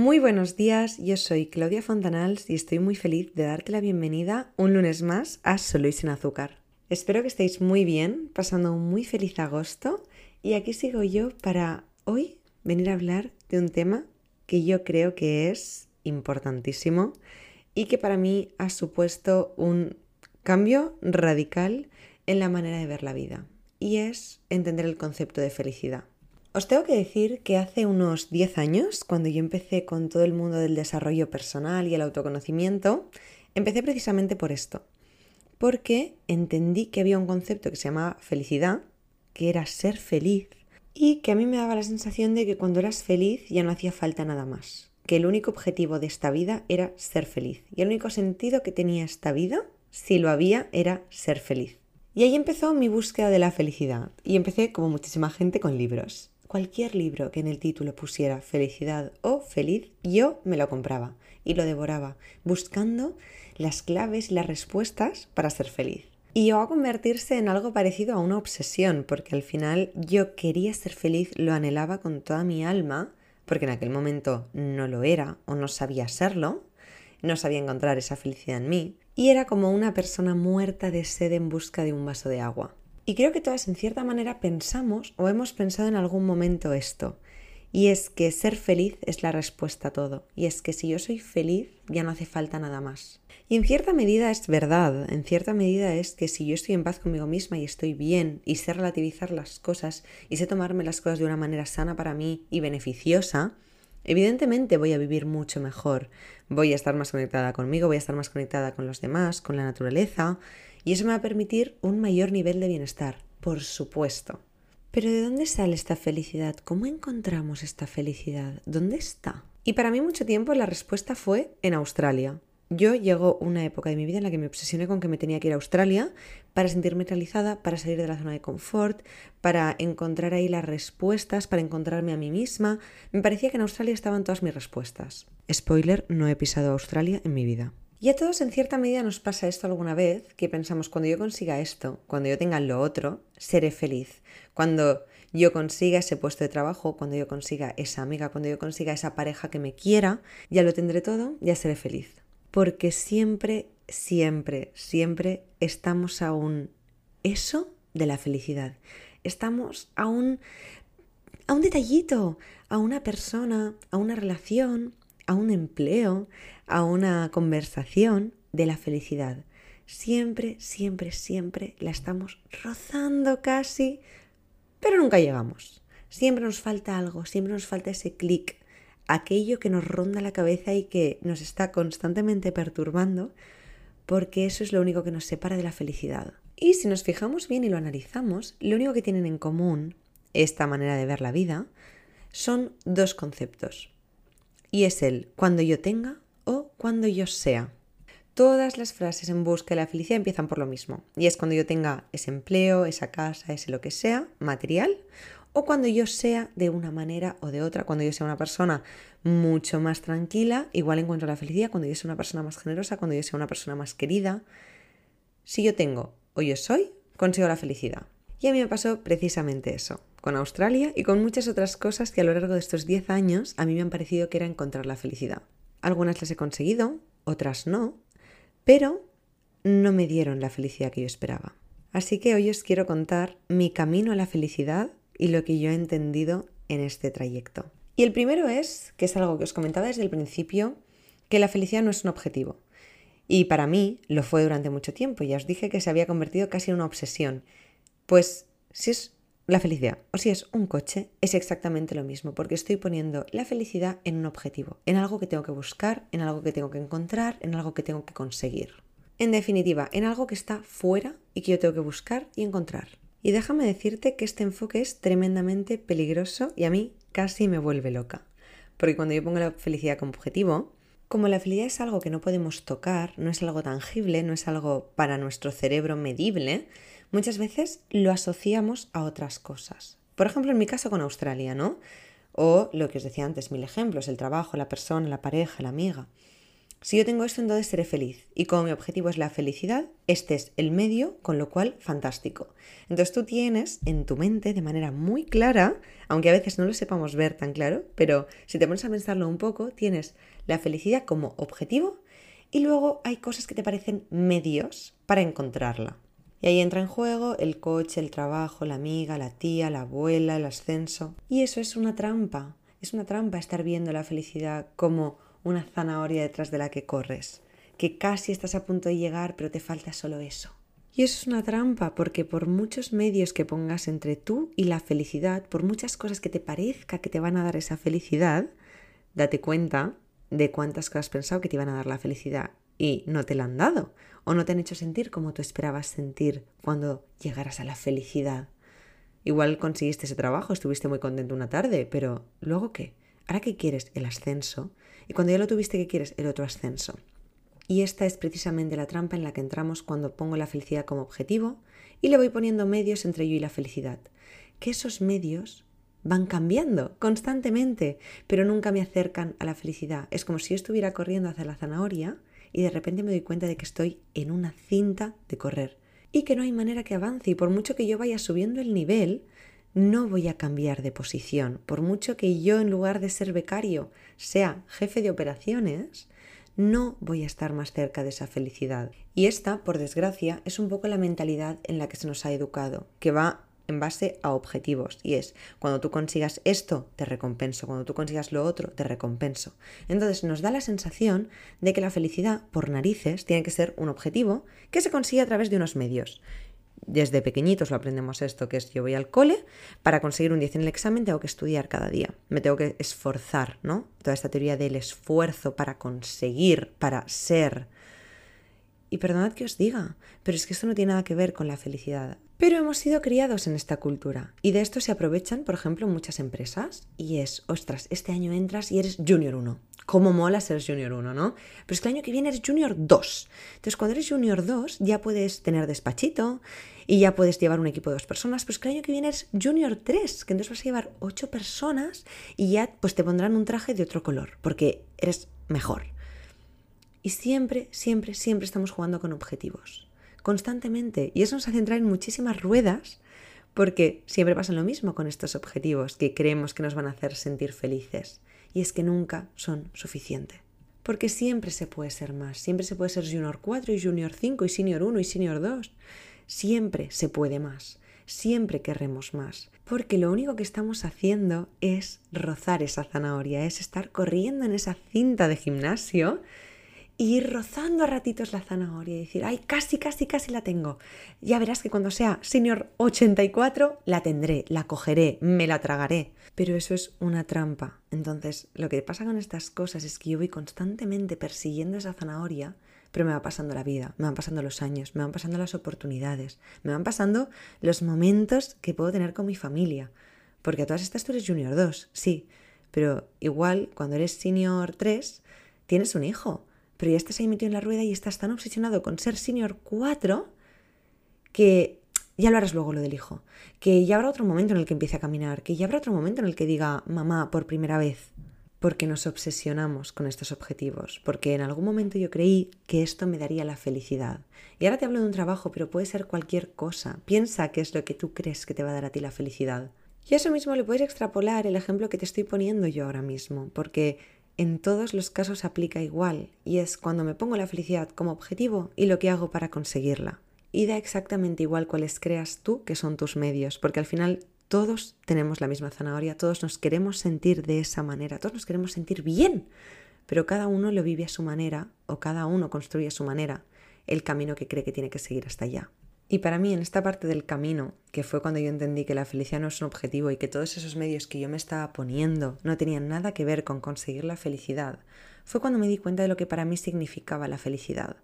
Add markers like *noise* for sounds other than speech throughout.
Muy buenos días, yo soy Claudia Fontanals y estoy muy feliz de darte la bienvenida un lunes más a Solo y sin azúcar. Espero que estéis muy bien, pasando un muy feliz agosto y aquí sigo yo para hoy venir a hablar de un tema que yo creo que es importantísimo y que para mí ha supuesto un cambio radical en la manera de ver la vida y es entender el concepto de felicidad. Os tengo que decir que hace unos 10 años, cuando yo empecé con todo el mundo del desarrollo personal y el autoconocimiento, empecé precisamente por esto. Porque entendí que había un concepto que se llamaba felicidad, que era ser feliz, y que a mí me daba la sensación de que cuando eras feliz ya no hacía falta nada más. Que el único objetivo de esta vida era ser feliz. Y el único sentido que tenía esta vida, si lo había, era ser feliz. Y ahí empezó mi búsqueda de la felicidad. Y empecé, como muchísima gente, con libros cualquier libro que en el título pusiera felicidad o feliz, yo me lo compraba y lo devoraba, buscando las claves y las respuestas para ser feliz. Y llegó a convertirse en algo parecido a una obsesión, porque al final yo quería ser feliz, lo anhelaba con toda mi alma, porque en aquel momento no lo era o no sabía serlo, no sabía encontrar esa felicidad en mí, y era como una persona muerta de sed en busca de un vaso de agua. Y creo que todas en cierta manera pensamos o hemos pensado en algún momento esto. Y es que ser feliz es la respuesta a todo. Y es que si yo soy feliz ya no hace falta nada más. Y en cierta medida es verdad, en cierta medida es que si yo estoy en paz conmigo misma y estoy bien y sé relativizar las cosas y sé tomarme las cosas de una manera sana para mí y beneficiosa, evidentemente voy a vivir mucho mejor. Voy a estar más conectada conmigo, voy a estar más conectada con los demás, con la naturaleza y eso me va a permitir un mayor nivel de bienestar, por supuesto. Pero ¿de dónde sale esta felicidad? ¿Cómo encontramos esta felicidad? ¿Dónde está? Y para mí mucho tiempo la respuesta fue en Australia. Yo llegó una época de mi vida en la que me obsesioné con que me tenía que ir a Australia para sentirme realizada, para salir de la zona de confort, para encontrar ahí las respuestas, para encontrarme a mí misma. Me parecía que en Australia estaban todas mis respuestas. Spoiler, no he pisado Australia en mi vida. Y a todos en cierta medida nos pasa esto alguna vez, que pensamos, cuando yo consiga esto, cuando yo tenga lo otro, seré feliz. Cuando yo consiga ese puesto de trabajo, cuando yo consiga esa amiga, cuando yo consiga esa pareja que me quiera, ya lo tendré todo, ya seré feliz. Porque siempre, siempre, siempre estamos a un eso de la felicidad. Estamos a un, a un detallito, a una persona, a una relación, a un empleo, a una conversación de la felicidad. Siempre, siempre, siempre la estamos rozando casi, pero nunca llegamos. Siempre nos falta algo, siempre nos falta ese clic, aquello que nos ronda la cabeza y que nos está constantemente perturbando, porque eso es lo único que nos separa de la felicidad. Y si nos fijamos bien y lo analizamos, lo único que tienen en común esta manera de ver la vida son dos conceptos y es el cuando yo tenga o cuando yo sea. Todas las frases en busca de la felicidad empiezan por lo mismo, y es cuando yo tenga ese empleo, esa casa, ese lo que sea, material, o cuando yo sea de una manera o de otra, cuando yo sea una persona mucho más tranquila, igual encuentro la felicidad, cuando yo sea una persona más generosa, cuando yo sea una persona más querida. Si yo tengo o yo soy, consigo la felicidad. Y a mí me pasó precisamente eso con Australia y con muchas otras cosas que a lo largo de estos 10 años a mí me han parecido que era encontrar la felicidad. Algunas las he conseguido, otras no, pero no me dieron la felicidad que yo esperaba. Así que hoy os quiero contar mi camino a la felicidad y lo que yo he entendido en este trayecto. Y el primero es, que es algo que os comentaba desde el principio, que la felicidad no es un objetivo. Y para mí lo fue durante mucho tiempo. Ya os dije que se había convertido casi en una obsesión. Pues si es la felicidad, o si es un coche, es exactamente lo mismo, porque estoy poniendo la felicidad en un objetivo, en algo que tengo que buscar, en algo que tengo que encontrar, en algo que tengo que conseguir. En definitiva, en algo que está fuera y que yo tengo que buscar y encontrar. Y déjame decirte que este enfoque es tremendamente peligroso y a mí casi me vuelve loca. Porque cuando yo pongo la felicidad como objetivo, como la felicidad es algo que no podemos tocar, no es algo tangible, no es algo para nuestro cerebro medible, muchas veces lo asociamos a otras cosas. Por ejemplo, en mi caso con Australia, ¿no? O lo que os decía antes, mil ejemplos, el trabajo, la persona, la pareja, la amiga. Si yo tengo esto, entonces seré feliz. Y como mi objetivo es la felicidad, este es el medio, con lo cual, fantástico. Entonces tú tienes en tu mente de manera muy clara, aunque a veces no lo sepamos ver tan claro, pero si te pones a pensarlo un poco, tienes la felicidad como objetivo y luego hay cosas que te parecen medios para encontrarla. Y ahí entra en juego el coche, el trabajo, la amiga, la tía, la abuela, el ascenso. Y eso es una trampa. Es una trampa estar viendo la felicidad como una zanahoria detrás de la que corres, que casi estás a punto de llegar, pero te falta solo eso. Y eso es una trampa, porque por muchos medios que pongas entre tú y la felicidad, por muchas cosas que te parezca que te van a dar esa felicidad, date cuenta de cuántas cosas has pensado que te iban a dar la felicidad y no te la han dado, o no te han hecho sentir como tú esperabas sentir cuando llegaras a la felicidad. Igual conseguiste ese trabajo, estuviste muy contento una tarde, pero ¿luego qué? ¿Ahora qué quieres? El ascenso. Y cuando ya lo tuviste, ¿qué quieres? El otro ascenso. Y esta es precisamente la trampa en la que entramos cuando pongo la felicidad como objetivo y le voy poniendo medios entre yo y la felicidad. Que esos medios van cambiando constantemente, pero nunca me acercan a la felicidad. Es como si yo estuviera corriendo hacia la zanahoria y de repente me doy cuenta de que estoy en una cinta de correr y que no hay manera que avance y por mucho que yo vaya subiendo el nivel, no voy a cambiar de posición. Por mucho que yo en lugar de ser becario sea jefe de operaciones, no voy a estar más cerca de esa felicidad. Y esta, por desgracia, es un poco la mentalidad en la que se nos ha educado, que va en base a objetivos y es cuando tú consigas esto te recompenso, cuando tú consigas lo otro te recompenso. Entonces nos da la sensación de que la felicidad por narices tiene que ser un objetivo que se consigue a través de unos medios desde pequeñitos lo aprendemos esto, que es yo voy al cole, para conseguir un 10 en el examen tengo que estudiar cada día, me tengo que esforzar, ¿no? Toda esta teoría del esfuerzo para conseguir, para ser. Y perdonad que os diga, pero es que esto no tiene nada que ver con la felicidad. Pero hemos sido criados en esta cultura y de esto se aprovechan, por ejemplo, muchas empresas y es, ostras, este año entras y eres Junior 1 cómo mola ser Junior 1, ¿no? Pero es que el año que viene eres Junior 2. Entonces, cuando eres Junior 2, ya puedes tener despachito y ya puedes llevar un equipo de dos personas. Pero es que el año que viene eres Junior 3, que entonces vas a llevar ocho personas y ya pues te pondrán un traje de otro color, porque eres mejor. Y siempre, siempre, siempre estamos jugando con objetivos. Constantemente. Y eso nos hace entrar en muchísimas ruedas porque siempre pasa lo mismo con estos objetivos que creemos que nos van a hacer sentir felices y es que nunca son suficientes. Porque siempre se puede ser más, siempre se puede ser Junior 4 y Junior 5 y Senior 1 y Senior 2. Siempre se puede más, siempre querremos más. Porque lo único que estamos haciendo es rozar esa zanahoria, es estar corriendo en esa cinta de gimnasio y ir rozando a ratitos la zanahoria y decir, ay, casi, casi, casi la tengo. Ya verás que cuando sea Senior 84 la tendré, la cogeré, me la tragaré. Pero eso es una trampa. Entonces, lo que pasa con estas cosas es que yo voy constantemente persiguiendo esa zanahoria, pero me va pasando la vida, me van pasando los años, me van pasando las oportunidades, me van pasando los momentos que puedo tener con mi familia. Porque a todas estas tú eres Junior 2, sí, pero igual cuando eres Senior 3 tienes un hijo pero ya estás ahí metido en la rueda y estás tan obsesionado con ser senior 4 que ya lo harás luego lo del hijo, que ya habrá otro momento en el que empiece a caminar, que ya habrá otro momento en el que diga mamá por primera vez, porque nos obsesionamos con estos objetivos, porque en algún momento yo creí que esto me daría la felicidad. Y ahora te hablo de un trabajo, pero puede ser cualquier cosa. Piensa qué es lo que tú crees que te va a dar a ti la felicidad. Y eso mismo le puedes extrapolar el ejemplo que te estoy poniendo yo ahora mismo, porque en todos los casos aplica igual y es cuando me pongo la felicidad como objetivo y lo que hago para conseguirla. Y da exactamente igual cuáles creas tú que son tus medios, porque al final todos tenemos la misma zanahoria, todos nos queremos sentir de esa manera, todos nos queremos sentir bien, pero cada uno lo vive a su manera o cada uno construye a su manera el camino que cree que tiene que seguir hasta allá. Y para mí, en esta parte del camino, que fue cuando yo entendí que la felicidad no es un objetivo y que todos esos medios que yo me estaba poniendo no tenían nada que ver con conseguir la felicidad, fue cuando me di cuenta de lo que para mí significaba la felicidad.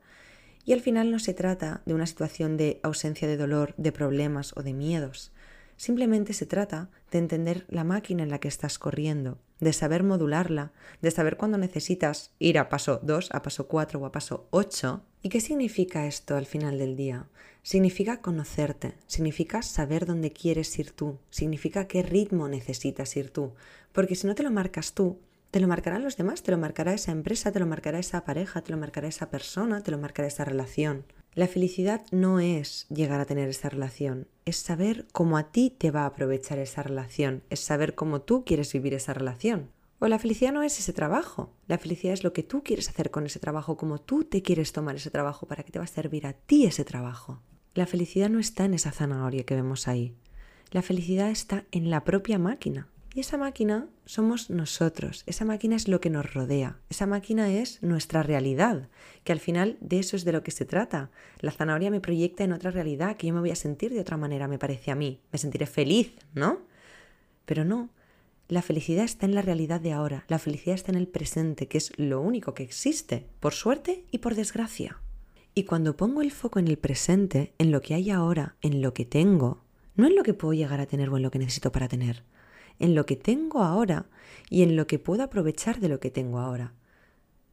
Y al final no se trata de una situación de ausencia de dolor, de problemas o de miedos. Simplemente se trata de entender la máquina en la que estás corriendo, de saber modularla, de saber cuándo necesitas ir a paso 2, a paso 4 o a paso 8. ¿Y qué significa esto al final del día? Significa conocerte, significa saber dónde quieres ir tú, significa qué ritmo necesitas ir tú, porque si no te lo marcas tú, Te lo marcarán los demás, te lo marcará esa empresa, te lo marcará esa pareja, te lo marcará esa persona, te lo marcará esa relación. La felicidad no es llegar a tener esa relación, es saber cómo a ti te va a aprovechar esa relación, es saber cómo tú quieres vivir esa relación. O la felicidad no es ese trabajo, la felicidad es lo que tú quieres hacer con ese trabajo, cómo tú te quieres tomar ese trabajo, para que te va a servir a ti ese trabajo. La felicidad no está en esa zanahoria que vemos ahí, la felicidad está en la propia máquina. Y esa máquina somos nosotros, esa máquina es lo que nos rodea, esa máquina es nuestra realidad, que al final de eso es de lo que se trata. La zanahoria me proyecta en otra realidad, que yo me voy a sentir de otra manera, me parece a mí, me sentiré feliz, ¿no? Pero no, la felicidad está en la realidad de ahora, la felicidad está en el presente, que es lo único que existe, por suerte y por desgracia. Y cuando pongo el foco en el presente, en lo que hay ahora, en lo que tengo, no en lo que puedo llegar a tener o en lo que necesito para tener, en lo que tengo ahora y en lo que puedo aprovechar de lo que tengo ahora.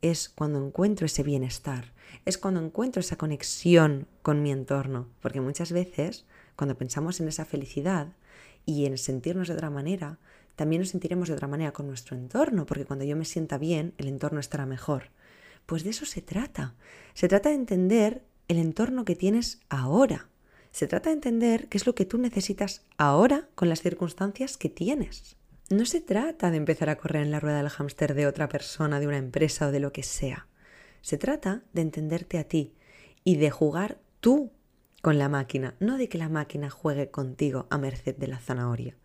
Es cuando encuentro ese bienestar, es cuando encuentro esa conexión con mi entorno, porque muchas veces cuando pensamos en esa felicidad y en sentirnos de otra manera, también nos sentiremos de otra manera con nuestro entorno, porque cuando yo me sienta bien, el entorno estará mejor. Pues de eso se trata. Se trata de entender el entorno que tienes ahora, se trata de entender qué es lo que tú necesitas ahora con las circunstancias que tienes. No se trata de empezar a correr en la rueda del hámster de otra persona, de una empresa o de lo que sea. Se trata de entenderte a ti y de jugar tú con la máquina, no de que la máquina juegue contigo a merced de la zanahoria.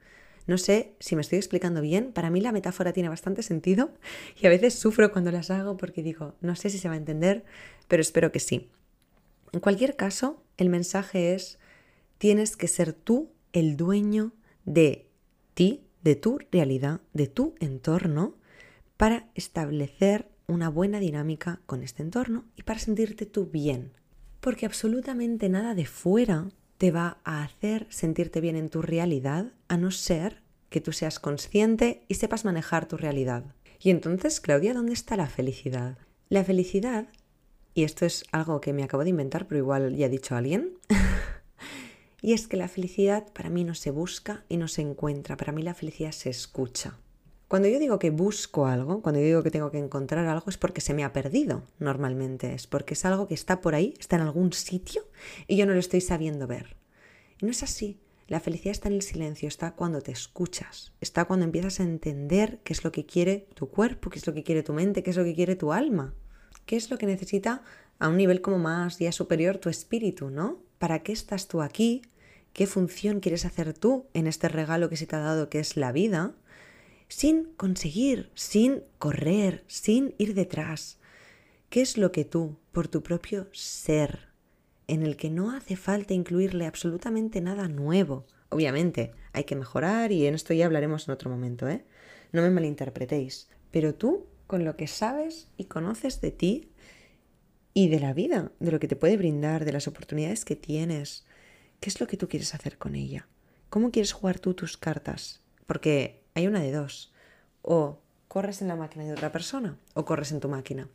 No sé si me estoy explicando bien, para mí la metáfora tiene bastante sentido y a veces sufro cuando las hago porque digo, no sé si se va a entender, pero espero que sí. En cualquier caso, el mensaje es, tienes que ser tú el dueño de ti, de tu realidad, de tu entorno, para establecer una buena dinámica con este entorno y para sentirte tú bien. Porque absolutamente nada de fuera te va a hacer sentirte bien en tu realidad, a no ser que tú seas consciente y sepas manejar tu realidad. Y entonces, Claudia, ¿dónde está la felicidad? La felicidad y esto es algo que me acabo de inventar, pero igual ya ha dicho alguien, *laughs* y es que la felicidad para mí no se busca y no se encuentra, para mí la felicidad se escucha. Cuando yo digo que busco algo, cuando yo digo que tengo que encontrar algo, es porque se me ha perdido normalmente, es porque es algo que está por ahí, está en algún sitio y yo no lo estoy sabiendo ver. Y no es así. La felicidad está en el silencio, está cuando te escuchas, está cuando empiezas a entender qué es lo que quiere tu cuerpo, qué es lo que quiere tu mente, qué es lo que quiere tu alma. ¿Qué es lo que necesita a un nivel como más ya superior tu espíritu, ¿no? ¿Para qué estás tú aquí? ¿Qué función quieres hacer tú en este regalo que se te ha dado que es la vida? Sin conseguir, sin correr, sin ir detrás. ¿Qué es lo que tú, por tu propio ser, en el que no hace falta incluirle absolutamente nada nuevo? Obviamente, hay que mejorar y en esto ya hablaremos en otro momento, ¿eh? No me malinterpretéis. Pero tú con lo que sabes y conoces de ti y de la vida, de lo que te puede brindar, de las oportunidades que tienes. ¿Qué es lo que tú quieres hacer con ella? ¿Cómo quieres jugar tú tus cartas? Porque hay una de dos. O corres en la máquina de otra persona o corres en tu máquina.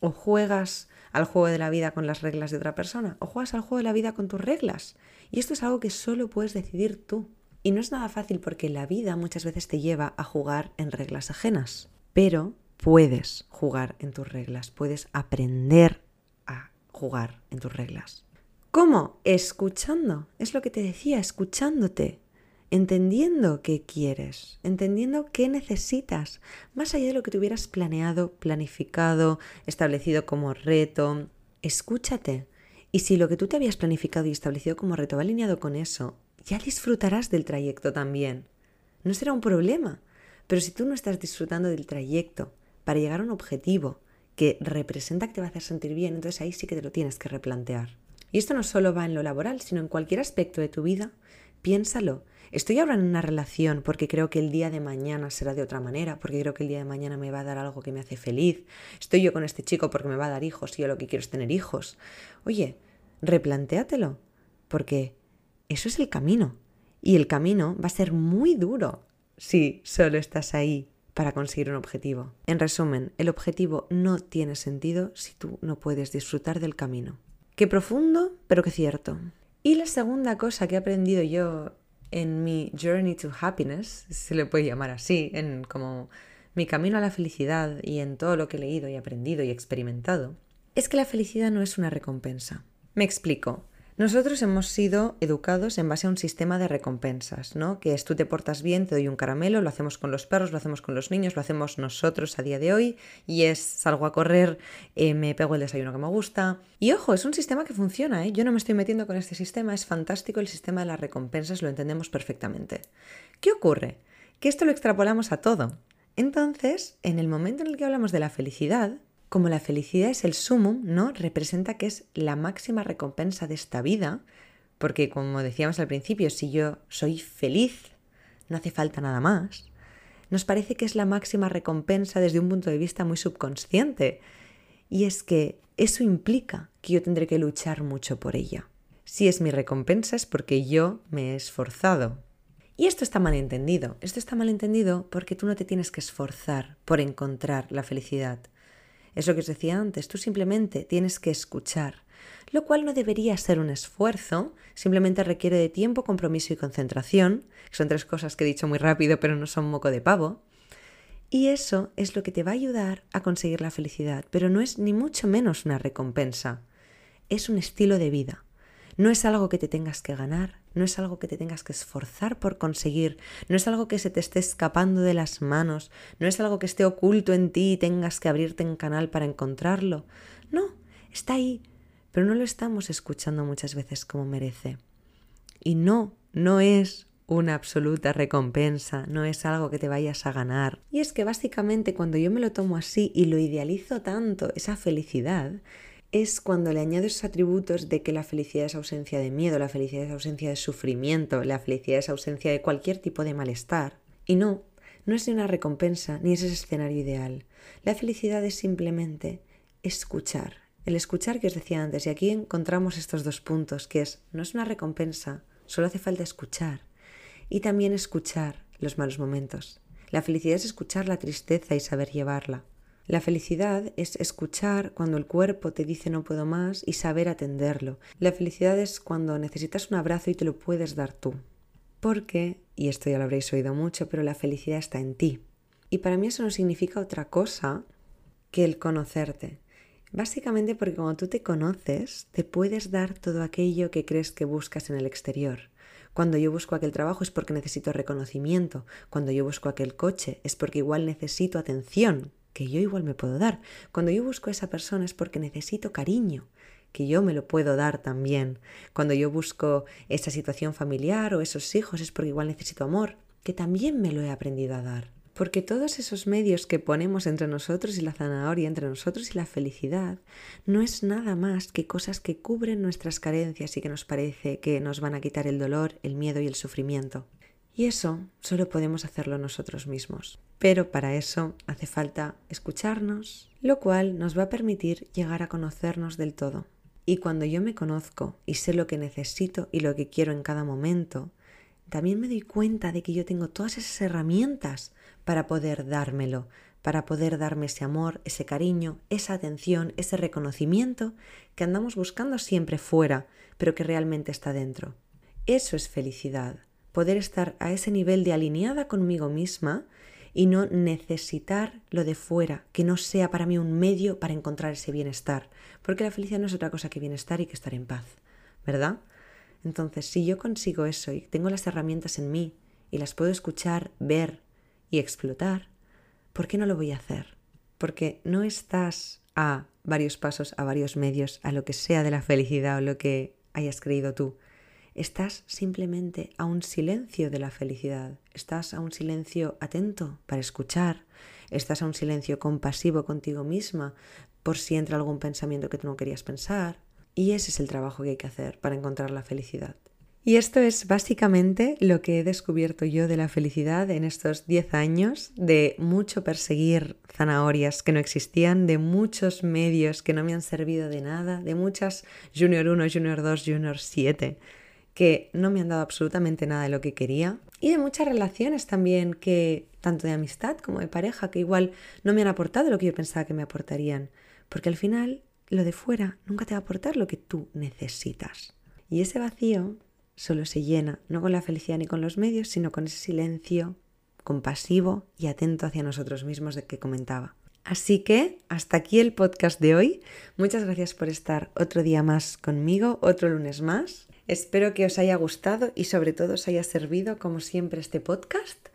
O juegas al juego de la vida con las reglas de otra persona o juegas al juego de la vida con tus reglas. Y esto es algo que solo puedes decidir tú. Y no es nada fácil porque la vida muchas veces te lleva a jugar en reglas ajenas. Pero puedes jugar en tus reglas, puedes aprender a jugar en tus reglas. ¿Cómo? Escuchando. Es lo que te decía, escuchándote, entendiendo qué quieres, entendiendo qué necesitas, más allá de lo que te hubieras planeado, planificado, establecido como reto. Escúchate. Y si lo que tú te habías planificado y establecido como reto va alineado con eso, ya disfrutarás del trayecto también. No será un problema. Pero si tú no estás disfrutando del trayecto, para llegar a un objetivo que representa que te va a hacer sentir bien, entonces ahí sí que te lo tienes que replantear. Y esto no solo va en lo laboral, sino en cualquier aspecto de tu vida. Piénsalo. Estoy ahora en una relación porque creo que el día de mañana será de otra manera, porque creo que el día de mañana me va a dar algo que me hace feliz. Estoy yo con este chico porque me va a dar hijos y yo lo que quiero es tener hijos. Oye, replantéatelo, porque eso es el camino. Y el camino va a ser muy duro si solo estás ahí para conseguir un objetivo. En resumen, el objetivo no tiene sentido si tú no puedes disfrutar del camino. Qué profundo, pero qué cierto. Y la segunda cosa que he aprendido yo en mi journey to happiness, se le puede llamar así, en como mi camino a la felicidad y en todo lo que he leído y aprendido y experimentado, es que la felicidad no es una recompensa. Me explico. Nosotros hemos sido educados en base a un sistema de recompensas, ¿no? Que es tú te portas bien, te doy un caramelo, lo hacemos con los perros, lo hacemos con los niños, lo hacemos nosotros a día de hoy, y es salgo a correr, eh, me pego el desayuno que me gusta. Y ojo, es un sistema que funciona, ¿eh? Yo no me estoy metiendo con este sistema, es fantástico el sistema de las recompensas, lo entendemos perfectamente. ¿Qué ocurre? Que esto lo extrapolamos a todo. Entonces, en el momento en el que hablamos de la felicidad, como la felicidad es el sumum, ¿no? Representa que es la máxima recompensa de esta vida, porque como decíamos al principio, si yo soy feliz, no hace falta nada más. Nos parece que es la máxima recompensa desde un punto de vista muy subconsciente. Y es que eso implica que yo tendré que luchar mucho por ella. Si es mi recompensa es porque yo me he esforzado. Y esto está mal entendido. Esto está mal entendido porque tú no te tienes que esforzar por encontrar la felicidad. Es lo que os decía antes, tú simplemente tienes que escuchar, lo cual no debería ser un esfuerzo, simplemente requiere de tiempo, compromiso y concentración, son tres cosas que he dicho muy rápido pero no son moco de pavo. Y eso es lo que te va a ayudar a conseguir la felicidad, pero no es ni mucho menos una recompensa, es un estilo de vida. No es algo que te tengas que ganar, no es algo que te tengas que esforzar por conseguir, no es algo que se te esté escapando de las manos, no es algo que esté oculto en ti y tengas que abrirte en canal para encontrarlo. No, está ahí, pero no lo estamos escuchando muchas veces como merece. Y no, no es una absoluta recompensa, no es algo que te vayas a ganar. Y es que básicamente cuando yo me lo tomo así y lo idealizo tanto, esa felicidad, es cuando le añado esos atributos de que la felicidad es ausencia de miedo, la felicidad es ausencia de sufrimiento, la felicidad es ausencia de cualquier tipo de malestar. Y no, no es ni una recompensa ni es ese escenario ideal. La felicidad es simplemente escuchar. El escuchar que os decía antes, y aquí encontramos estos dos puntos, que es, no es una recompensa, solo hace falta escuchar. Y también escuchar los malos momentos. La felicidad es escuchar la tristeza y saber llevarla. La felicidad es escuchar cuando el cuerpo te dice no puedo más y saber atenderlo. La felicidad es cuando necesitas un abrazo y te lo puedes dar tú. Porque, y esto ya lo habréis oído mucho, pero la felicidad está en ti. Y para mí eso no significa otra cosa que el conocerte. Básicamente porque cuando tú te conoces, te puedes dar todo aquello que crees que buscas en el exterior. Cuando yo busco aquel trabajo es porque necesito reconocimiento. Cuando yo busco aquel coche es porque igual necesito atención que yo igual me puedo dar. Cuando yo busco a esa persona es porque necesito cariño, que yo me lo puedo dar también. Cuando yo busco esa situación familiar o esos hijos es porque igual necesito amor, que también me lo he aprendido a dar. Porque todos esos medios que ponemos entre nosotros y la zanahoria, entre nosotros y la felicidad, no es nada más que cosas que cubren nuestras carencias y que nos parece que nos van a quitar el dolor, el miedo y el sufrimiento. Y eso solo podemos hacerlo nosotros mismos. Pero para eso hace falta escucharnos, lo cual nos va a permitir llegar a conocernos del todo. Y cuando yo me conozco y sé lo que necesito y lo que quiero en cada momento, también me doy cuenta de que yo tengo todas esas herramientas para poder dármelo, para poder darme ese amor, ese cariño, esa atención, ese reconocimiento que andamos buscando siempre fuera, pero que realmente está dentro. Eso es felicidad poder estar a ese nivel de alineada conmigo misma y no necesitar lo de fuera, que no sea para mí un medio para encontrar ese bienestar, porque la felicidad no es otra cosa que bienestar y que estar en paz, ¿verdad? Entonces, si yo consigo eso y tengo las herramientas en mí y las puedo escuchar, ver y explotar, ¿por qué no lo voy a hacer? Porque no estás a varios pasos, a varios medios, a lo que sea de la felicidad o lo que hayas creído tú. Estás simplemente a un silencio de la felicidad, estás a un silencio atento para escuchar, estás a un silencio compasivo contigo misma por si entra algún pensamiento que tú no querías pensar. Y ese es el trabajo que hay que hacer para encontrar la felicidad. Y esto es básicamente lo que he descubierto yo de la felicidad en estos 10 años, de mucho perseguir zanahorias que no existían, de muchos medios que no me han servido de nada, de muchas Junior 1, Junior 2, Junior 7 que no me han dado absolutamente nada de lo que quería y de muchas relaciones también que tanto de amistad como de pareja que igual no me han aportado lo que yo pensaba que me aportarían, porque al final lo de fuera nunca te va a aportar lo que tú necesitas. Y ese vacío solo se llena no con la felicidad ni con los medios, sino con ese silencio compasivo y atento hacia nosotros mismos de que comentaba. Así que hasta aquí el podcast de hoy. Muchas gracias por estar otro día más conmigo, otro lunes más. Espero que os haya gustado y sobre todo os haya servido como siempre este podcast.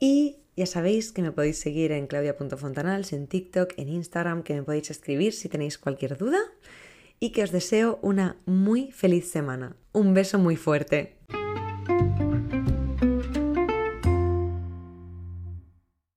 Y ya sabéis que me podéis seguir en claudia.fontanals, en TikTok, en Instagram, que me podéis escribir si tenéis cualquier duda y que os deseo una muy feliz semana. Un beso muy fuerte.